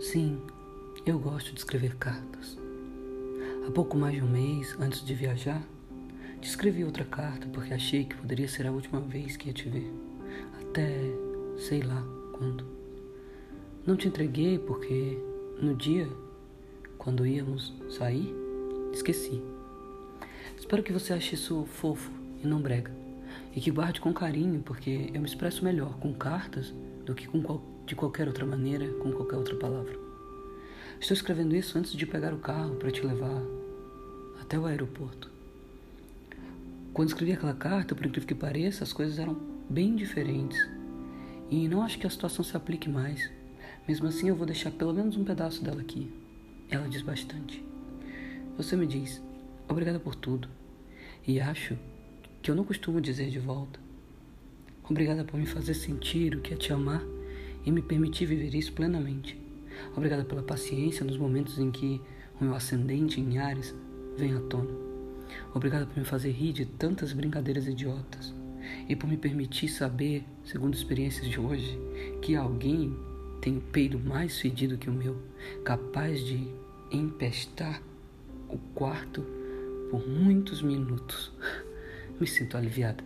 Sim, eu gosto de escrever cartas. Há pouco mais de um mês, antes de viajar, te escrevi outra carta porque achei que poderia ser a última vez que ia te ver. Até sei lá quando. Não te entreguei porque no dia, quando íamos sair, esqueci. Espero que você ache isso fofo e não brega. E que guarde com carinho, porque eu me expresso melhor com cartas do que com qual, de qualquer outra maneira, com qualquer outra palavra. Estou escrevendo isso antes de pegar o carro para te levar até o aeroporto. Quando escrevi aquela carta, por incrível que pareça, as coisas eram bem diferentes. E não acho que a situação se aplique mais. Mesmo assim, eu vou deixar pelo menos um pedaço dela aqui. Ela diz bastante. Você me diz, obrigada por tudo. E acho que eu não costumo dizer de volta. Obrigada por me fazer sentir o que é te amar e me permitir viver isso plenamente. Obrigada pela paciência nos momentos em que o meu ascendente em Ares vem à tona. Obrigada por me fazer rir de tantas brincadeiras idiotas e por me permitir saber, segundo experiências de hoje, que alguém tem o peido mais fedido que o meu, capaz de empestar o quarto por muitos minutos. Me sinto aliviada.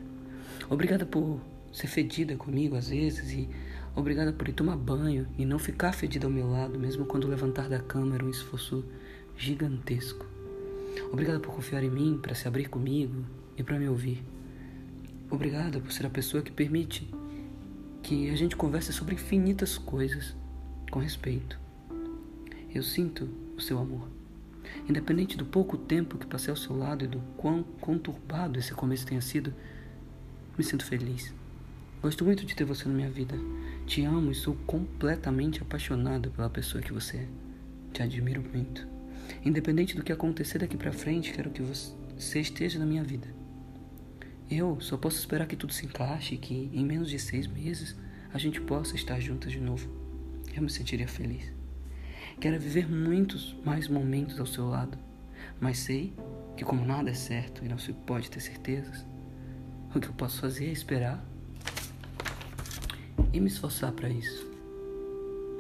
Obrigada por ser fedida comigo às vezes e obrigada por ir tomar banho e não ficar fedida ao meu lado, mesmo quando levantar da cama era um esforço gigantesco. Obrigada por confiar em mim, para se abrir comigo e para me ouvir. Obrigada por ser a pessoa que permite que a gente converse sobre infinitas coisas com respeito. Eu sinto o seu amor. Independente do pouco tempo que passei ao seu lado e do quão conturbado esse começo tenha sido, me sinto feliz. Gosto muito de ter você na minha vida. Te amo e sou completamente apaixonado pela pessoa que você é. Te admiro muito. Independente do que acontecer daqui para frente, quero que você esteja na minha vida. Eu só posso esperar que tudo se encaixe e que em menos de seis meses a gente possa estar juntas de novo. Eu me sentiria feliz. Quero viver muitos mais momentos ao seu lado, mas sei que como nada é certo e não se pode ter certezas, o que eu posso fazer é esperar e me esforçar para isso.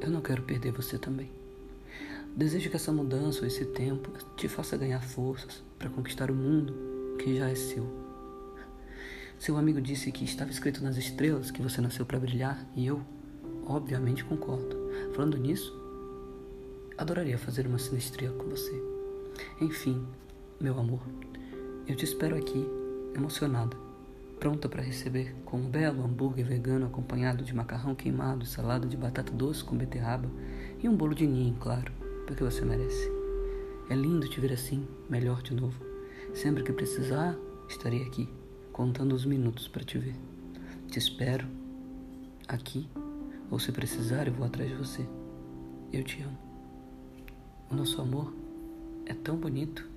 Eu não quero perder você também. Desejo que essa mudança ou esse tempo te faça ganhar forças para conquistar o mundo que já é seu. Seu amigo disse que estava escrito nas estrelas que você nasceu para brilhar e eu, obviamente, concordo. Falando nisso, adoraria fazer uma sinestria com você. Enfim, meu amor, eu te espero aqui, emocionada pronta para receber com um belo hambúrguer vegano acompanhado de macarrão queimado, salada de batata doce com beterraba e um bolo de ninho, claro, porque você merece. É lindo te ver assim, melhor de novo. Sempre que precisar, estarei aqui, contando os minutos para te ver. Te espero aqui, ou se precisar, eu vou atrás de você. Eu te amo. O nosso amor é tão bonito,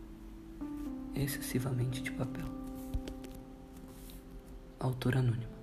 excessivamente de papel. Autor anônimo.